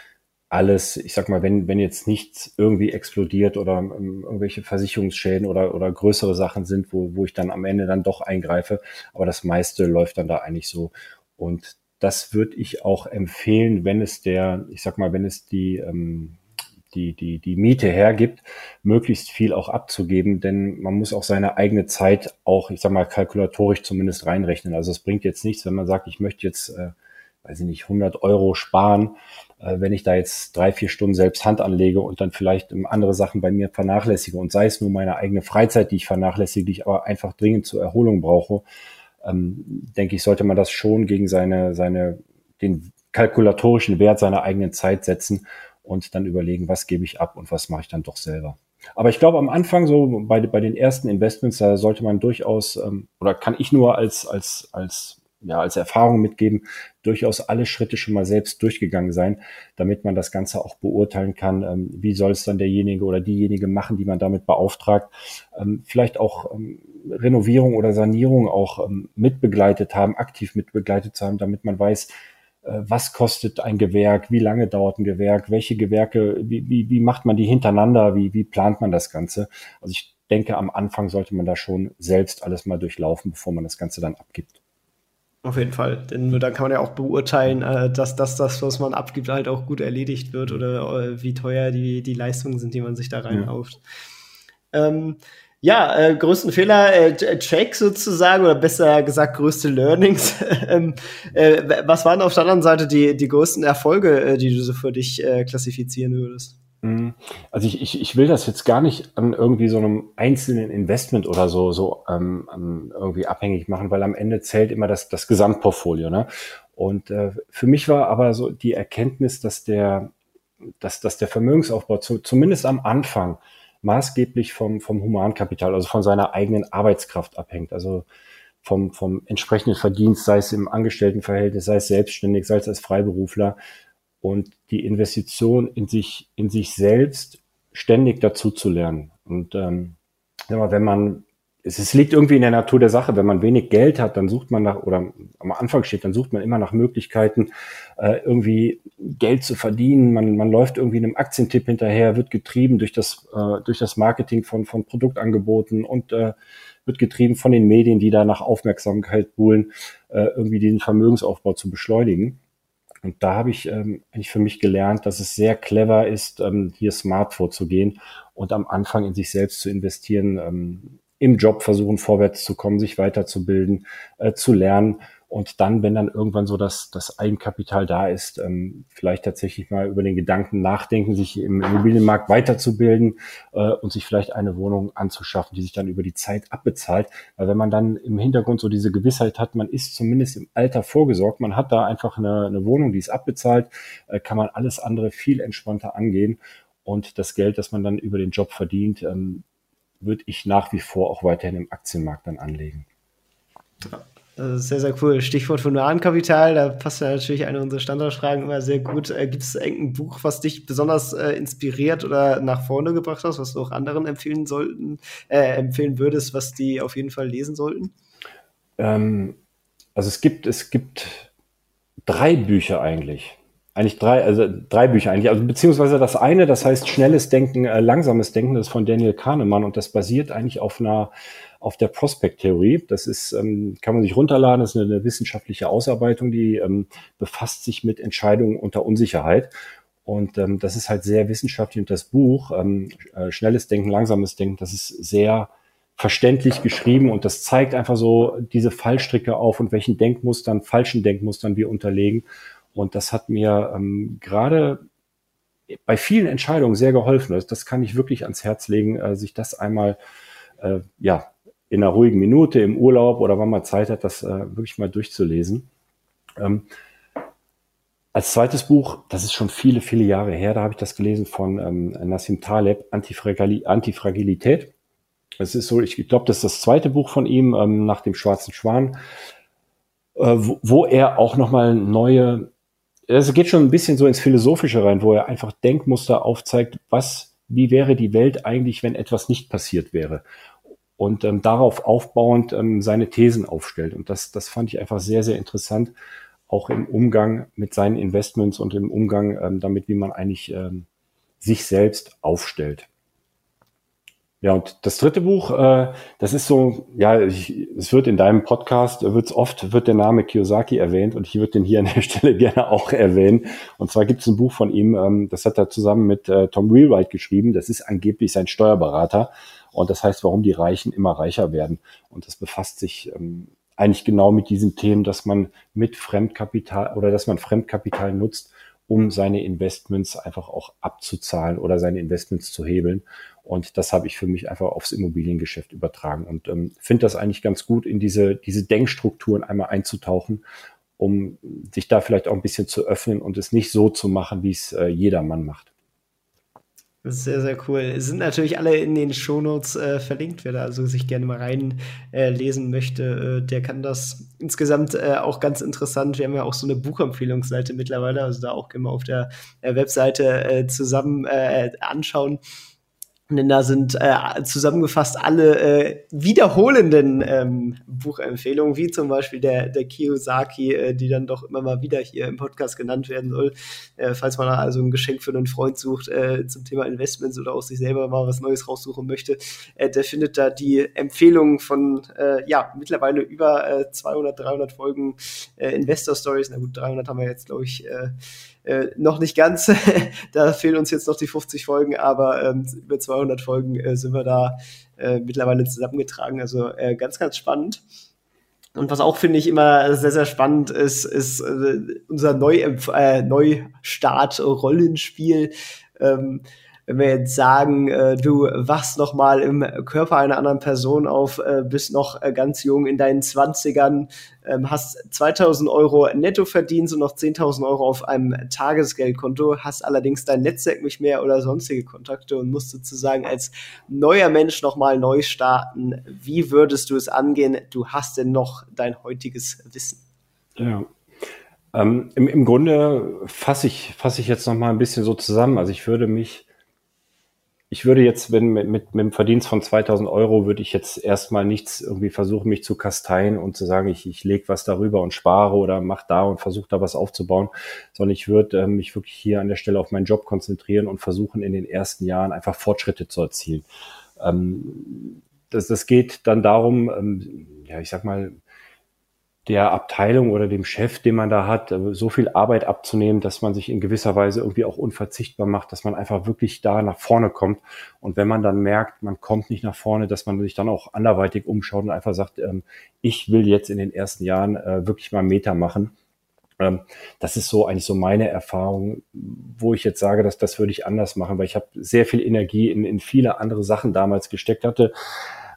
alles, ich sag mal, wenn, wenn jetzt nichts irgendwie explodiert oder ähm, irgendwelche Versicherungsschäden oder, oder größere Sachen sind, wo, wo ich dann am Ende dann doch eingreife, aber das meiste läuft dann da eigentlich so. Und das würde ich auch empfehlen, wenn es der, ich sag mal, wenn es die, ähm, die, die, die Miete hergibt, möglichst viel auch abzugeben, denn man muss auch seine eigene Zeit auch, ich sag mal, kalkulatorisch zumindest reinrechnen. Also es bringt jetzt nichts, wenn man sagt, ich möchte jetzt, äh, weiß ich nicht, 100 Euro sparen, wenn ich da jetzt drei, vier Stunden selbst Hand anlege und dann vielleicht andere Sachen bei mir vernachlässige und sei es nur meine eigene Freizeit, die ich vernachlässige, die ich aber einfach dringend zur Erholung brauche, ähm, denke ich, sollte man das schon gegen seine, seine, den kalkulatorischen Wert seiner eigenen Zeit setzen und dann überlegen, was gebe ich ab und was mache ich dann doch selber. Aber ich glaube, am Anfang, so bei, bei den ersten Investments, da sollte man durchaus, ähm, oder kann ich nur als, als, als ja, als Erfahrung mitgeben, durchaus alle Schritte schon mal selbst durchgegangen sein, damit man das Ganze auch beurteilen kann, ähm, wie soll es dann derjenige oder diejenige machen, die man damit beauftragt, ähm, vielleicht auch ähm, Renovierung oder Sanierung auch ähm, mitbegleitet haben, aktiv mitbegleitet zu haben, damit man weiß, äh, was kostet ein Gewerk, wie lange dauert ein Gewerk, welche Gewerke, wie, wie, wie macht man die hintereinander, wie, wie plant man das Ganze. Also ich denke, am Anfang sollte man da schon selbst alles mal durchlaufen, bevor man das Ganze dann abgibt. Auf jeden Fall. Denn dann kann man ja auch beurteilen, äh, dass, dass das, was man abgibt, halt auch gut erledigt wird oder äh, wie teuer die, die Leistungen sind, die man sich da reinkauft. Ja, ähm, ja äh, größten Fehler, äh, Check sozusagen, oder besser gesagt, größte Learnings. ähm, äh, was waren auf der anderen Seite die, die größten Erfolge, äh, die du so für dich äh, klassifizieren würdest? Mhm. Also ich, ich, ich will das jetzt gar nicht an irgendwie so einem einzelnen Investment oder so, so ähm, irgendwie abhängig machen, weil am Ende zählt immer das, das Gesamtportfolio. Ne? Und äh, für mich war aber so die Erkenntnis, dass der, dass, dass der Vermögensaufbau zu, zumindest am Anfang maßgeblich vom, vom Humankapital, also von seiner eigenen Arbeitskraft abhängt. Also vom, vom entsprechenden Verdienst, sei es im Angestelltenverhältnis, sei es selbstständig, sei es als Freiberufler und die Investition in sich, in sich selbst ständig dazu zu lernen. Und ähm, wenn man, es, es liegt irgendwie in der Natur der Sache, wenn man wenig Geld hat, dann sucht man nach, oder am Anfang steht, dann sucht man immer nach Möglichkeiten, äh, irgendwie Geld zu verdienen. Man, man läuft irgendwie einem Aktientipp hinterher, wird getrieben durch das, äh, durch das Marketing von, von Produktangeboten und äh, wird getrieben von den Medien, die da nach Aufmerksamkeit buhlen, äh, irgendwie den Vermögensaufbau zu beschleunigen. Und da habe ich ähm, eigentlich für mich gelernt, dass es sehr clever ist, ähm, hier smart vorzugehen und am Anfang in sich selbst zu investieren, ähm, im Job versuchen, vorwärts zu kommen, sich weiterzubilden, äh, zu lernen und dann, wenn dann irgendwann so das, das Eigenkapital da ist, ähm, vielleicht tatsächlich mal über den Gedanken nachdenken, sich im Immobilienmarkt weiterzubilden äh, und sich vielleicht eine Wohnung anzuschaffen, die sich dann über die Zeit abbezahlt. Weil wenn man dann im Hintergrund so diese Gewissheit hat, man ist zumindest im Alter vorgesorgt, man hat da einfach eine, eine Wohnung, die ist abbezahlt, äh, kann man alles andere viel entspannter angehen. Und das Geld, das man dann über den Job verdient, ähm, würde ich nach wie vor auch weiterhin im Aktienmarkt dann anlegen. Ja. Also sehr, sehr cool. Stichwort Humankapital, da passt ja natürlich eine unserer Standardfragen immer sehr gut. Äh, Gibt es irgendein Buch, was dich besonders äh, inspiriert oder nach vorne gebracht hast, was du auch anderen empfehlen sollten, äh, empfehlen würdest, was die auf jeden Fall lesen sollten? Ähm, also es gibt, es gibt drei Bücher eigentlich. Eigentlich drei, also drei Bücher eigentlich. Also beziehungsweise das eine, das heißt Schnelles Denken, äh, Langsames Denken, das ist von Daniel Kahnemann und das basiert eigentlich auf einer auf der Prospect-Theorie. Das ist, ähm, kann man sich runterladen, das ist eine, eine wissenschaftliche Ausarbeitung, die ähm, befasst sich mit Entscheidungen unter Unsicherheit. Und ähm, das ist halt sehr wissenschaftlich. Und das Buch, ähm, äh, Schnelles Denken, Langsames Denken, das ist sehr verständlich geschrieben und das zeigt einfach so diese Fallstricke auf und welchen Denkmustern, falschen Denkmustern wir unterlegen. Und das hat mir ähm, gerade bei vielen Entscheidungen sehr geholfen. Das, das kann ich wirklich ans Herz legen, äh, sich das einmal äh, ja, in einer ruhigen Minute im Urlaub oder wann man Zeit hat, das äh, wirklich mal durchzulesen. Ähm, als zweites Buch, das ist schon viele, viele Jahre her, da habe ich das gelesen von ähm, Nassim Taleb, Antifragil Antifragilität. Es ist so, ich glaube, das ist das zweite Buch von ihm ähm, nach dem Schwarzen Schwan, äh, wo, wo er auch nochmal neue, es geht schon ein bisschen so ins Philosophische rein, wo er einfach Denkmuster aufzeigt, was, wie wäre die Welt eigentlich, wenn etwas nicht passiert wäre und ähm, darauf aufbauend ähm, seine Thesen aufstellt. Und das, das fand ich einfach sehr, sehr interessant, auch im Umgang mit seinen Investments und im Umgang ähm, damit, wie man eigentlich ähm, sich selbst aufstellt. Ja, und das dritte Buch, äh, das ist so, ja, ich, es wird in deinem Podcast, wird's oft, wird der Name Kiyosaki erwähnt und ich würde den hier an der Stelle gerne auch erwähnen. Und zwar gibt es ein Buch von ihm, ähm, das hat er zusammen mit äh, Tom Wheelwright geschrieben, das ist angeblich sein Steuerberater. Und das heißt, warum die Reichen immer reicher werden. Und das befasst sich ähm, eigentlich genau mit diesen Themen, dass man mit Fremdkapital oder dass man Fremdkapital nutzt, um seine Investments einfach auch abzuzahlen oder seine Investments zu hebeln. Und das habe ich für mich einfach aufs Immobiliengeschäft übertragen und ähm, finde das eigentlich ganz gut, in diese, diese Denkstrukturen einmal einzutauchen, um sich da vielleicht auch ein bisschen zu öffnen und es nicht so zu machen, wie es äh, jedermann macht. Sehr, sehr cool. Sind natürlich alle in den Shownotes äh, verlinkt, wer da also sich gerne mal reinlesen äh, möchte, äh, der kann das insgesamt äh, auch ganz interessant. Wir haben ja auch so eine Buchempfehlungsseite mittlerweile, also da auch mal auf der äh, Webseite äh, zusammen anschauen. Denn da sind äh, zusammengefasst alle äh, wiederholenden ähm, Buchempfehlungen, wie zum Beispiel der, der Kiyosaki, äh, die dann doch immer mal wieder hier im Podcast genannt werden soll. Äh, falls man also ein Geschenk für einen Freund sucht äh, zum Thema Investments oder auch sich selber mal was Neues raussuchen möchte, äh, der findet da die Empfehlungen von, äh, ja, mittlerweile über äh, 200, 300 Folgen äh, Investor Stories. Na gut, 300 haben wir jetzt, glaube ich, äh, äh, noch nicht ganz. da fehlen uns jetzt noch die 50 Folgen, aber ähm, über 200 Folgen äh, sind wir da äh, mittlerweile zusammengetragen. Also äh, ganz, ganz spannend. Und was auch finde ich immer sehr, sehr spannend ist, ist äh, unser Neu äh, Neustart-Rollenspiel. Ähm, wenn wir jetzt sagen, äh, du wachst noch mal im Körper einer anderen Person auf, äh, bist noch äh, ganz jung in deinen Zwanzigern, ähm, hast 2000 Euro netto verdient und noch 10.000 Euro auf einem Tagesgeldkonto, hast allerdings dein Netzwerk nicht mehr oder sonstige Kontakte und musst sozusagen als neuer Mensch noch mal neu starten. Wie würdest du es angehen? Du hast denn noch dein heutiges Wissen? Ja, ähm, im, Im Grunde fasse ich, fasse ich jetzt noch mal ein bisschen so zusammen. Also ich würde mich ich würde jetzt, wenn mit, mit, mit dem Verdienst von 2000 Euro, würde ich jetzt erstmal nichts irgendwie versuchen, mich zu kasteien und zu sagen, ich, ich lege was darüber und spare oder mach da und versuche da was aufzubauen, sondern ich würde äh, mich wirklich hier an der Stelle auf meinen Job konzentrieren und versuchen, in den ersten Jahren einfach Fortschritte zu erzielen. Ähm, das, das geht dann darum, ähm, ja, ich sag mal, der Abteilung oder dem Chef, den man da hat, äh, so viel Arbeit abzunehmen, dass man sich in gewisser Weise irgendwie auch unverzichtbar macht, dass man einfach wirklich da nach vorne kommt. Und wenn man dann merkt, man kommt nicht nach vorne, dass man sich dann auch anderweitig umschaut und einfach sagt, ähm, ich will jetzt in den ersten Jahren äh, wirklich mal Meter machen. Ähm, das ist so eigentlich so meine Erfahrung, wo ich jetzt sage, dass das würde ich anders machen, weil ich habe sehr viel Energie in, in viele andere Sachen damals gesteckt hatte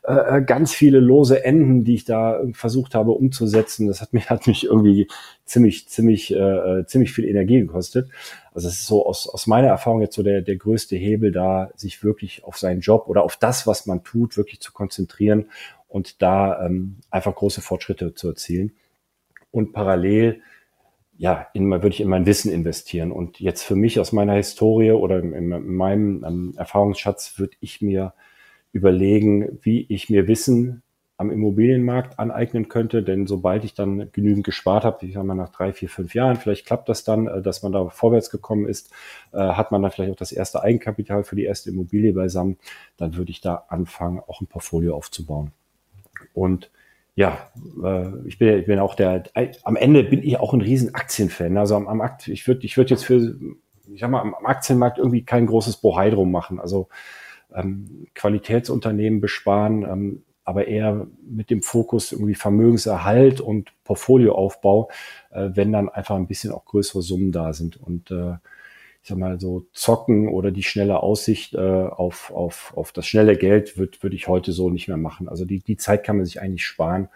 äh, äh, ganz viele lose Enden, die ich da versucht habe umzusetzen. Das hat mich, hat mich irgendwie ziemlich, ziemlich, äh, äh, ziemlich viel Energie gekostet. Also es ist so aus, aus meiner Erfahrung jetzt so der, der größte Hebel da, sich wirklich auf seinen Job oder auf das, was man tut, wirklich zu konzentrieren und da ähm, einfach große Fortschritte zu erzielen. Und parallel ja, in, würde ich in mein Wissen investieren. Und jetzt für mich aus meiner Historie oder in, in meinem ähm, Erfahrungsschatz würde ich mir überlegen, wie ich mir Wissen am Immobilienmarkt aneignen könnte, denn sobald ich dann genügend gespart habe, ich sage mal nach drei, vier, fünf Jahren, vielleicht klappt das dann, äh, dass man da vorwärts gekommen ist, äh, hat man dann vielleicht auch das erste Eigenkapital für die erste Immobilie beisammen, dann würde ich da anfangen, auch ein Portfolio aufzubauen. Und ja, äh, ich bin, ich bin auch der, am Ende bin ich auch ein riesen Aktienfan. Also am, am Akt, ich würde ich würde jetzt für, ich sag mal, am Aktienmarkt irgendwie kein großes Bohai drum machen. Also ähm, Qualitätsunternehmen besparen, ähm, aber eher mit dem Fokus irgendwie Vermögenserhalt und Portfolioaufbau, äh, wenn dann einfach ein bisschen auch größere Summen da sind. Und äh, ich sag mal so zocken oder die schnelle Aussicht äh, auf, auf, auf das schnelle Geld würde würd ich heute so nicht mehr machen. Also die, die Zeit kann man sich eigentlich sparen.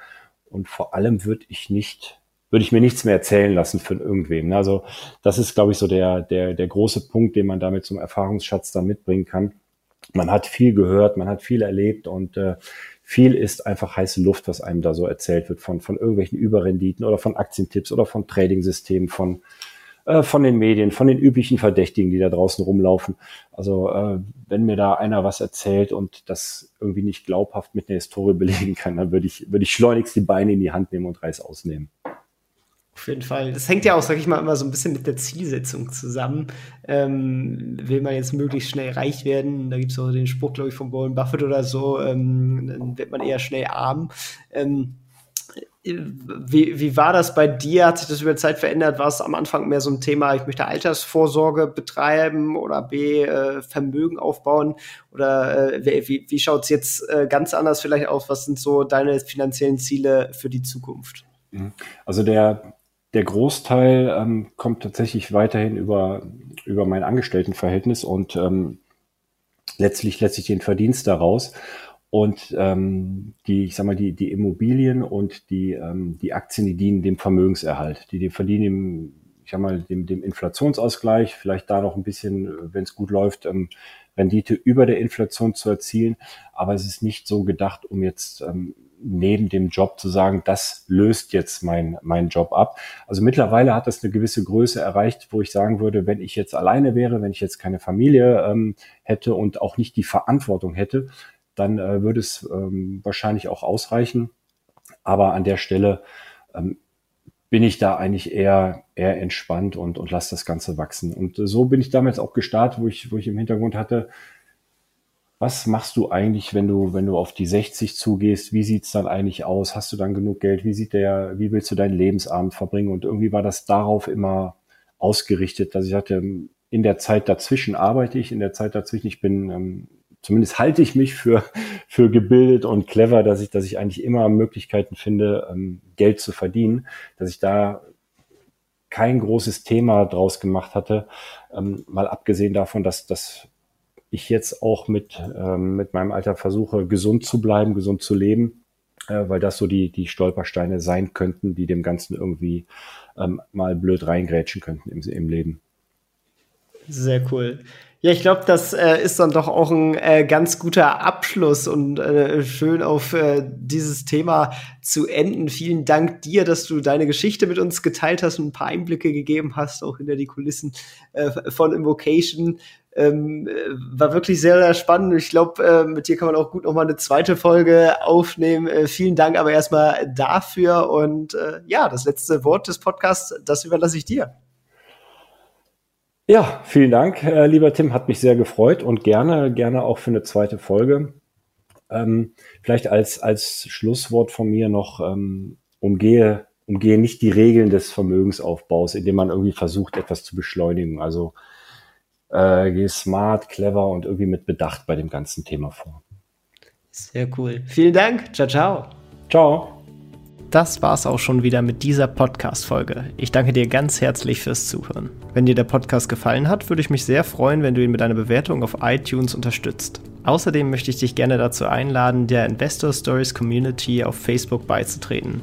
Und vor allem würde ich nicht, würde ich mir nichts mehr erzählen lassen von irgendwem. Also das ist, glaube ich, so der, der, der große Punkt, den man damit zum Erfahrungsschatz dann mitbringen kann man hat viel gehört, man hat viel erlebt und äh, viel ist einfach heiße Luft, was einem da so erzählt wird von, von irgendwelchen Überrenditen oder von Aktientipps oder von Trading-Systemen, von, äh, von den Medien, von den üblichen Verdächtigen, die da draußen rumlaufen. Also äh, wenn mir da einer was erzählt und das irgendwie nicht glaubhaft mit einer Historie belegen kann, dann würde ich, würde ich schleunigst die Beine in die Hand nehmen und Reis ausnehmen. Auf jeden Fall. Das hängt ja auch, sag ich mal, immer so ein bisschen mit der Zielsetzung zusammen. Ähm, will man jetzt möglichst schnell reich werden? Da gibt es auch den Spruch, glaube ich, von Warren Buffett oder so, ähm, dann wird man eher schnell arm. Ähm, wie, wie war das bei dir? Hat sich das über Zeit verändert? War es am Anfang mehr so ein Thema, ich möchte Altersvorsorge betreiben oder B, äh, Vermögen aufbauen? Oder äh, wie, wie schaut es jetzt äh, ganz anders vielleicht aus? Was sind so deine finanziellen Ziele für die Zukunft? Mhm. Also der, der Großteil ähm, kommt tatsächlich weiterhin über, über mein Angestelltenverhältnis und ähm, letztlich letztlich den Verdienst daraus. Und ähm, die, ich sag mal, die, die Immobilien und die, ähm, die Aktien, die dienen dem Vermögenserhalt. Die, die verdienen dem, ich sag mal, dem, dem Inflationsausgleich, vielleicht da noch ein bisschen, wenn es gut läuft, ähm, Rendite über der Inflation zu erzielen. Aber es ist nicht so gedacht, um jetzt ähm, neben dem Job zu sagen, das löst jetzt mein, mein Job ab. Also mittlerweile hat das eine gewisse Größe erreicht, wo ich sagen würde, wenn ich jetzt alleine wäre, wenn ich jetzt keine Familie ähm, hätte und auch nicht die Verantwortung hätte, dann äh, würde es ähm, wahrscheinlich auch ausreichen. Aber an der Stelle ähm, bin ich da eigentlich eher, eher entspannt und, und lasse das Ganze wachsen. Und so bin ich damals auch gestartet, wo ich, wo ich im Hintergrund hatte, was machst du eigentlich, wenn du, wenn du auf die 60 zugehst? Wie sieht's dann eigentlich aus? Hast du dann genug Geld? Wie sieht der, wie willst du deinen Lebensabend verbringen? Und irgendwie war das darauf immer ausgerichtet, dass ich hatte, in der Zeit dazwischen arbeite ich, in der Zeit dazwischen, ich bin, ähm, zumindest halte ich mich für, für gebildet und clever, dass ich, dass ich eigentlich immer Möglichkeiten finde, ähm, Geld zu verdienen, dass ich da kein großes Thema draus gemacht hatte, ähm, mal abgesehen davon, dass, dass ich jetzt auch mit, ähm, mit meinem Alter versuche, gesund zu bleiben, gesund zu leben, äh, weil das so die, die Stolpersteine sein könnten, die dem Ganzen irgendwie ähm, mal blöd reingrätschen könnten im, im Leben. Sehr cool. Ja, ich glaube, das äh, ist dann doch auch ein äh, ganz guter Abschluss und äh, schön auf äh, dieses Thema zu enden. Vielen Dank dir, dass du deine Geschichte mit uns geteilt hast und ein paar Einblicke gegeben hast, auch hinter die Kulissen äh, von Invocation. Ähm, war wirklich sehr, sehr spannend. Ich glaube, äh, mit dir kann man auch gut nochmal eine zweite Folge aufnehmen. Äh, vielen Dank aber erstmal dafür. Und äh, ja, das letzte Wort des Podcasts, das überlasse ich dir. Ja, vielen Dank, äh, lieber Tim. Hat mich sehr gefreut und gerne, gerne auch für eine zweite Folge. Ähm, vielleicht als, als Schlusswort von mir noch, ähm, umgehe umgehe nicht die Regeln des Vermögensaufbaus, indem man irgendwie versucht, etwas zu beschleunigen. Also äh, gehe smart, clever und irgendwie mit Bedacht bei dem ganzen Thema vor. Sehr cool. Vielen Dank. Ciao, ciao. Ciao. Das war's auch schon wieder mit dieser Podcast-Folge. Ich danke dir ganz herzlich fürs Zuhören. Wenn dir der Podcast gefallen hat, würde ich mich sehr freuen, wenn du ihn mit einer Bewertung auf iTunes unterstützt. Außerdem möchte ich dich gerne dazu einladen, der Investor Stories Community auf Facebook beizutreten.